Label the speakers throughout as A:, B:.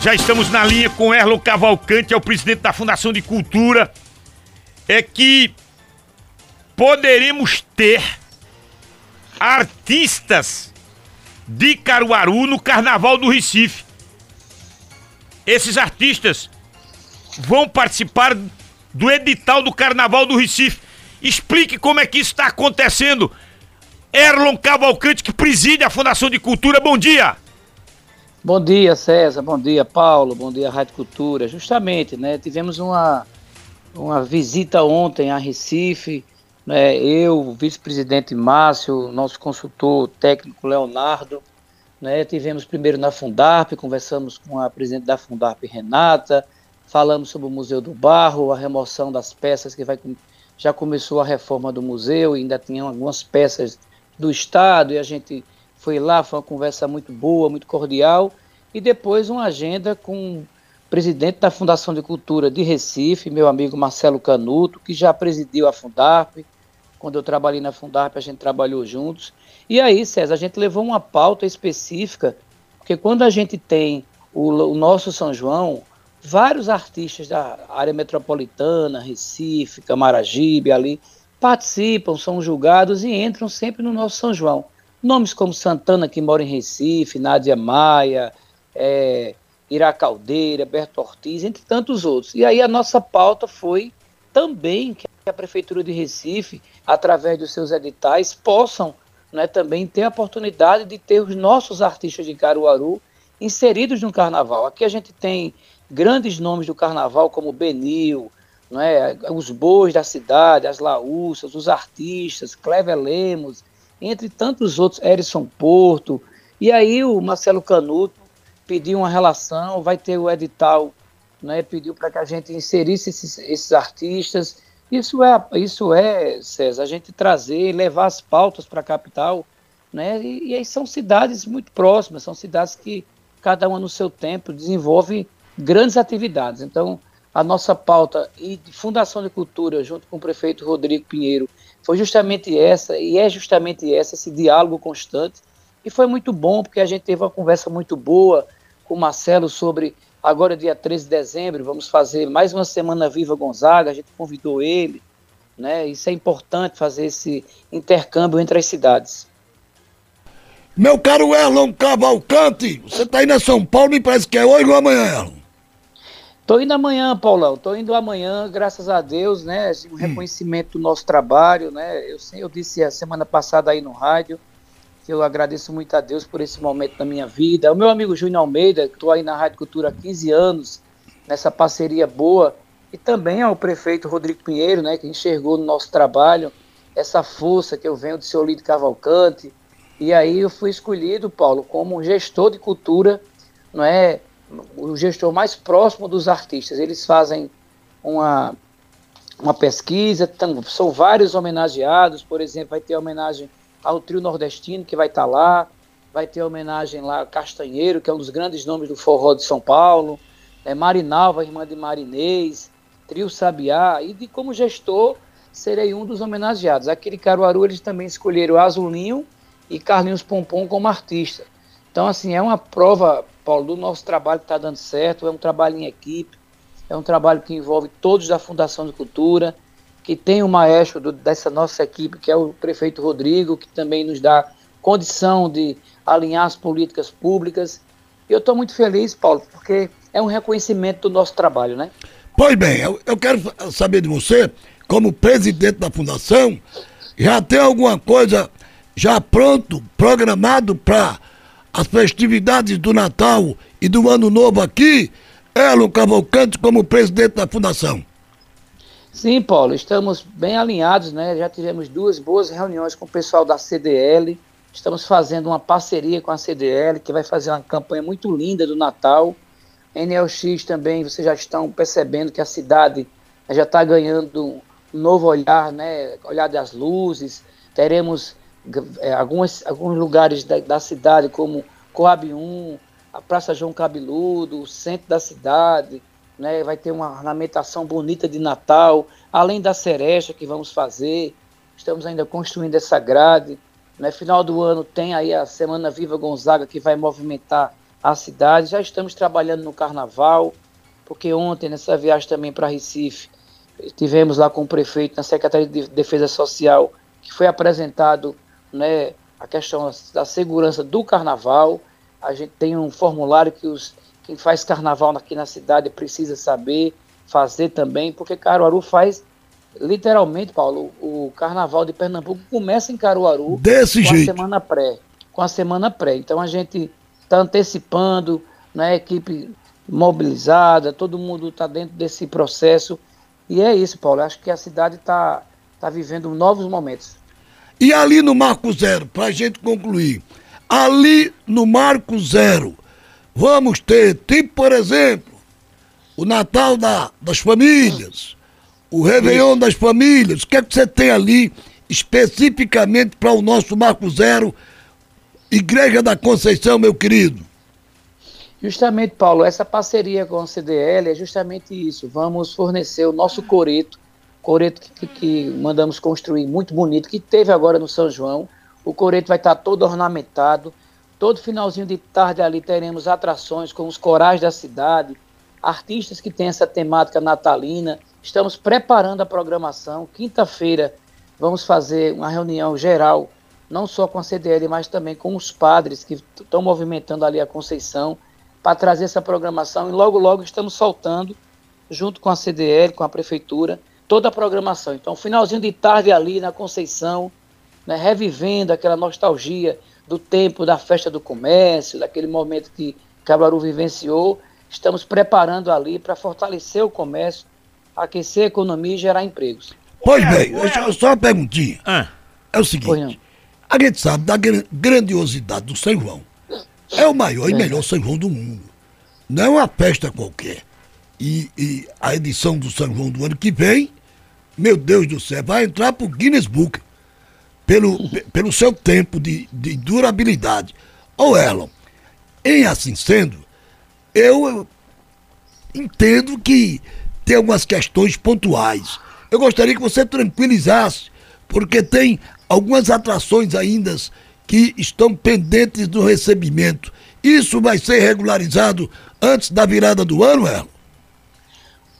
A: Já estamos na linha com Erlon Cavalcante, é o presidente da Fundação de Cultura. É que poderemos ter artistas de Caruaru no Carnaval do Recife. Esses artistas vão participar do edital do Carnaval do Recife. Explique como é que isso está acontecendo. Erlon Cavalcante, que preside a Fundação de Cultura, bom dia!
B: Bom dia, César. Bom dia, Paulo. Bom dia, Rádio Cultura. Justamente, né? Tivemos uma, uma visita ontem a Recife. Né, eu, o vice-presidente Márcio, nosso consultor técnico Leonardo. Né, tivemos primeiro na Fundarp, conversamos com a presidente da Fundarp, Renata. Falamos sobre o Museu do Barro, a remoção das peças que vai já começou a reforma do museu, ainda tinham algumas peças do Estado e a gente foi lá, foi uma conversa muito boa, muito cordial, e depois uma agenda com o presidente da Fundação de Cultura de Recife, meu amigo Marcelo Canuto, que já presidiu a Fundarp. Quando eu trabalhei na Fundarp, a gente trabalhou juntos. E aí, César, a gente levou uma pauta específica, porque quando a gente tem o, o nosso São João, vários artistas da área metropolitana, Recife, Camaragibe, ali, participam, são julgados e entram sempre no nosso São João. Nomes como Santana, que mora em Recife, Nádia Maia, é, Ira Caldeira, Berto Ortiz, entre tantos outros. E aí a nossa pauta foi também que a Prefeitura de Recife, através dos seus editais, possam né, também ter a oportunidade de ter os nossos artistas de Caruaru inseridos no carnaval. Aqui a gente tem grandes nomes do carnaval, como Benil, não é? os bois da cidade, as laúças, os artistas, Clever Lemos, entre tantos outros, Erison Porto. E aí o Marcelo Canuto pediu uma relação, vai ter o edital, né, pediu para que a gente inserisse esses, esses, artistas. Isso é, isso é, César, a gente trazer, levar as pautas para a capital, né, e, e aí são cidades muito próximas, são cidades que cada uma no seu tempo desenvolve grandes atividades. Então, a nossa pauta e de Fundação de Cultura, junto com o prefeito Rodrigo Pinheiro, foi justamente essa, e é justamente essa, esse diálogo constante. E foi muito bom, porque a gente teve uma conversa muito boa com o Marcelo sobre, agora dia 13 de dezembro, vamos fazer mais uma Semana Viva Gonzaga, a gente convidou ele, né? Isso é importante, fazer esse intercâmbio entre as cidades.
C: Meu caro Erlon Cavalcante, você está indo a São Paulo, me parece que é hoje ou amanhã, Erlon?
B: Tô indo amanhã, Paulão. Tô indo amanhã, graças a Deus, né? Um reconhecimento do nosso trabalho, né? Eu, eu disse a semana passada aí no rádio que eu agradeço muito a Deus por esse momento da minha vida. O meu amigo Júnior Almeida, que estou aí na Rádio Cultura há 15 anos, nessa parceria boa, e também ao prefeito Rodrigo Pinheiro, né? Que enxergou no nosso trabalho essa força que eu venho do seu Lídio Cavalcante. E aí eu fui escolhido, Paulo, como gestor de cultura, não é? O gestor mais próximo dos artistas. Eles fazem uma, uma pesquisa, são vários homenageados, por exemplo, vai ter homenagem ao trio nordestino que vai estar tá lá, vai ter homenagem lá ao Castanheiro, que é um dos grandes nomes do forró de São Paulo, é Marinalva, irmã de Marinês, Trio Sabiá, e de como gestor serei um dos homenageados. Aquele Caruaru eles também escolheram Azulinho e Carlinhos Pompom como artista. Então, assim, é uma prova Paulo, do nosso trabalho que está dando certo, é um trabalho em equipe, é um trabalho que envolve todos da Fundação de Cultura, que tem o maestro do, dessa nossa equipe, que é o prefeito Rodrigo, que também nos dá condição de alinhar as políticas públicas. E eu estou muito feliz, Paulo, porque é um reconhecimento do nosso trabalho, né?
C: Pois bem, eu, eu quero saber de você, como presidente da Fundação, já tem alguma coisa já pronto, programado para as festividades do Natal e do Ano Novo aqui, Elon Cavalcante como presidente da fundação.
B: Sim, Paulo, estamos bem alinhados, né? Já tivemos duas boas reuniões com o pessoal da CDL. Estamos fazendo uma parceria com a CDL, que vai fazer uma campanha muito linda do Natal. NLX também, vocês já estão percebendo que a cidade já está ganhando um novo olhar, né? Olhar das luzes. Teremos é, algumas, alguns lugares da, da, cidade, como Coab 1, a Praça João Cabeludo, o centro da cidade, né, vai ter uma ornamentação bonita de Natal, além da cereja que vamos fazer, estamos ainda construindo essa grade. Né, final do ano tem aí a Semana Viva Gonzaga, que vai movimentar a cidade. Já estamos trabalhando no carnaval, porque ontem, nessa viagem também para Recife, tivemos lá com o prefeito na Secretaria de Defesa Social, que foi apresentado né, a questão da segurança do carnaval. A gente tem um formulário que os, quem faz carnaval aqui na cidade precisa saber fazer também, porque Caruaru faz literalmente, Paulo, o carnaval de Pernambuco começa em Caruaru
C: Desse
B: com
C: jeito.
B: a semana pré. Com a semana pré. Então a gente está antecipando, né, equipe mobilizada, todo mundo está dentro desse processo. E é isso, Paulo. Acho que a cidade está tá vivendo novos momentos.
C: E ali no Marco Zero, para a gente concluir, ali no Marco Zero, vamos ter, tipo, por exemplo, o Natal da, das famílias, o Réveillon das famílias. O que é que você tem ali especificamente para o nosso Marco Zero, Igreja da Conceição, meu querido?
B: Justamente, Paulo, essa parceria com a CDL é justamente isso. Vamos fornecer o nosso coreto, coreto que, que mandamos construir muito bonito, que teve agora no São João. O coreto vai estar todo ornamentado. Todo finalzinho de tarde ali teremos atrações com os corais da cidade, artistas que têm essa temática natalina. Estamos preparando a programação. Quinta-feira vamos fazer uma reunião geral, não só com a CDL, mas também com os padres que estão movimentando ali a Conceição para trazer essa programação e logo logo estamos soltando junto com a CDL, com a prefeitura, toda a programação. Então, finalzinho de tarde ali na Conceição, né, revivendo aquela nostalgia do tempo da festa do comércio, daquele momento que Cabaru vivenciou, estamos preparando ali para fortalecer o comércio, aquecer a economia e gerar empregos.
C: Pois bem, eu só uma perguntinha.
A: Ah,
C: É o seguinte, a gente sabe da gran- grandiosidade do São João. É o maior e melhor São João do mundo. Não é uma festa qualquer. E, e a edição do São João do ano que vem, meu Deus do céu, vai entrar pro Guinness Book. Pelo, pe- pelo seu tempo de, de durabilidade. Ô Elon, em assim sendo, eu entendo que tem algumas questões pontuais. Eu gostaria que você tranquilizasse, porque tem algumas atrações ainda que estão pendentes do recebimento. Isso vai ser regularizado antes da virada do ano, Erlon?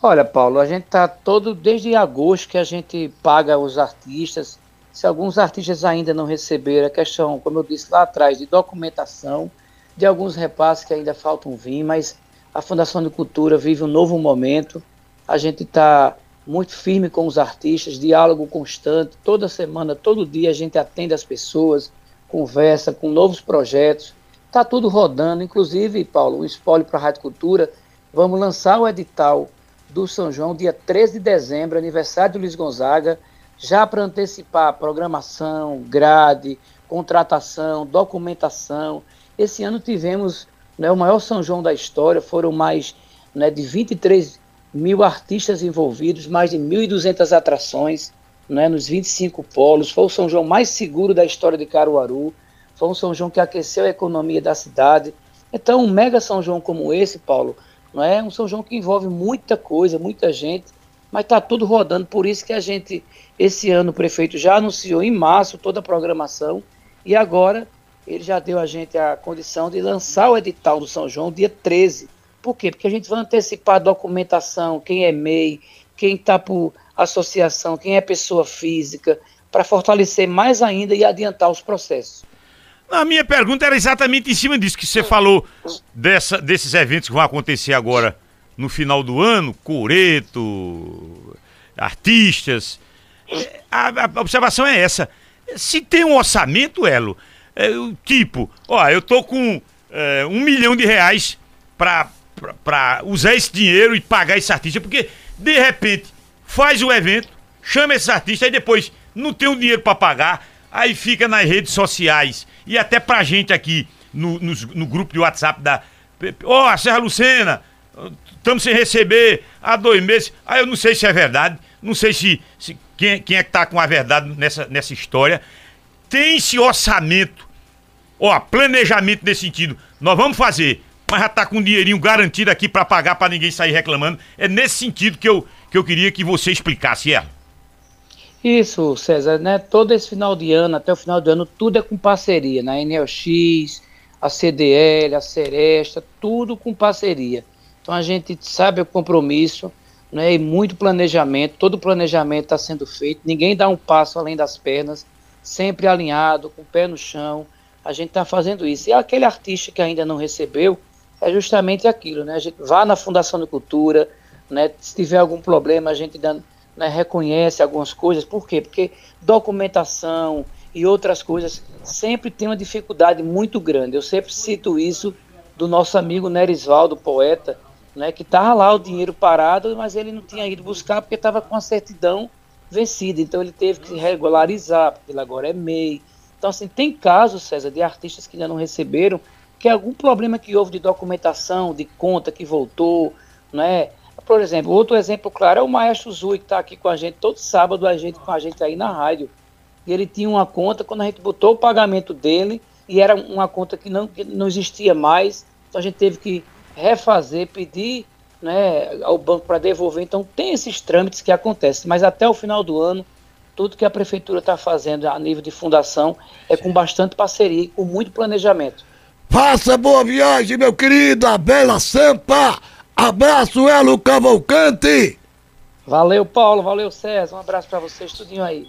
B: Olha, Paulo, a gente está todo desde agosto que a gente paga os artistas. Se alguns artistas ainda não receberam, a questão, como eu disse lá atrás, de documentação, de alguns repasses que ainda faltam vir, mas a Fundação de Cultura vive um novo momento. A gente está muito firme com os artistas, diálogo constante, toda semana, todo dia a gente atende as pessoas, conversa com novos projetos. Está tudo rodando, inclusive, Paulo, um espólio para a Rádio Cultura. Vamos lançar o edital do São João, dia 13 de dezembro, aniversário de Luiz Gonzaga, já para antecipar programação, grade, contratação, documentação. Esse ano tivemos né, o maior São João da história, foram mais né, de 23 mil artistas envolvidos, mais de 1.200 atrações né, nos 25 polos. Foi o São João mais seguro da história de Caruaru, foi um São João que aqueceu a economia da cidade. Então, um mega São João como esse, Paulo, não é um São João que envolve muita coisa, muita gente, mas está tudo rodando. Por isso que a gente, esse ano, o prefeito já anunciou em março toda a programação e agora ele já deu a gente a condição de lançar o edital do São João dia 13. Por quê? Porque a gente vai antecipar a documentação, quem é MEI, quem está por associação, quem é pessoa física, para fortalecer mais ainda e adiantar os processos.
A: A minha pergunta era exatamente em cima disso que você falou, dessa, desses eventos que vão acontecer agora no final do ano, Coreto, artistas. A, a observação é essa. Se tem um orçamento, Elo, é, tipo, ó, eu tô com é, um milhão de reais pra usar esse dinheiro e pagar esse artista, porque de repente faz o evento, chama esses artistas, aí depois não tem o dinheiro pra pagar, aí fica nas redes sociais e até pra gente aqui no, no, no grupo de WhatsApp da. Ó, a Serra Lucena, estamos sem receber há dois meses. Aí eu não sei se é verdade, não sei se, se quem, quem é que tá com a verdade nessa, nessa história. Tem esse orçamento, ó, planejamento nesse sentido. Nós vamos fazer, mas já tá com um dinheirinho garantido aqui pra pagar pra ninguém sair reclamando. É nesse sentido que eu, que eu queria que você explicasse, Erlo.
B: Isso, César, né? Todo esse final de ano, até o final do ano, tudo é com parceria, na NLX, a CDL, a Seresta, tudo com parceria. Então a gente sabe o compromisso né, e muito planejamento, todo planejamento está sendo feito, ninguém dá um passo além das pernas, sempre alinhado, com o pé no chão, a gente está fazendo isso. E aquele artista que ainda não recebeu, é justamente aquilo, né? A gente vá na Fundação de Cultura, né? Se tiver algum problema, a gente dá, né, reconhece algumas coisas. Por quê? Porque documentação e outras coisas sempre tem uma dificuldade muito grande. Eu sempre cito isso do nosso amigo Nerisvaldo, poeta, né, que estava lá o dinheiro parado, mas ele não tinha ido buscar porque estava com a certidão vencida. Então ele teve que regularizar, porque ele agora é MEI. Então, assim, tem casos, César, de artistas que ainda não receberam, que algum problema que houve de documentação, de conta que voltou, né? Por exemplo, outro exemplo claro é o Maestro Zui, que está aqui com a gente todo sábado, a gente com a gente aí na rádio. E ele tinha uma conta, quando a gente botou o pagamento dele, e era uma conta que não, que não existia mais, então a gente teve que refazer, pedir né, ao banco para devolver. Então tem esses trâmites que acontecem, mas até o final do ano, tudo que a prefeitura está fazendo a nível de fundação é com bastante parceria e com muito planejamento.
C: Faça boa viagem, meu querido, a Bela Sampa! Abraço, Elo Cavalcante!
B: Valeu, Paulo. Valeu, César. Um abraço para vocês, tudinho aí.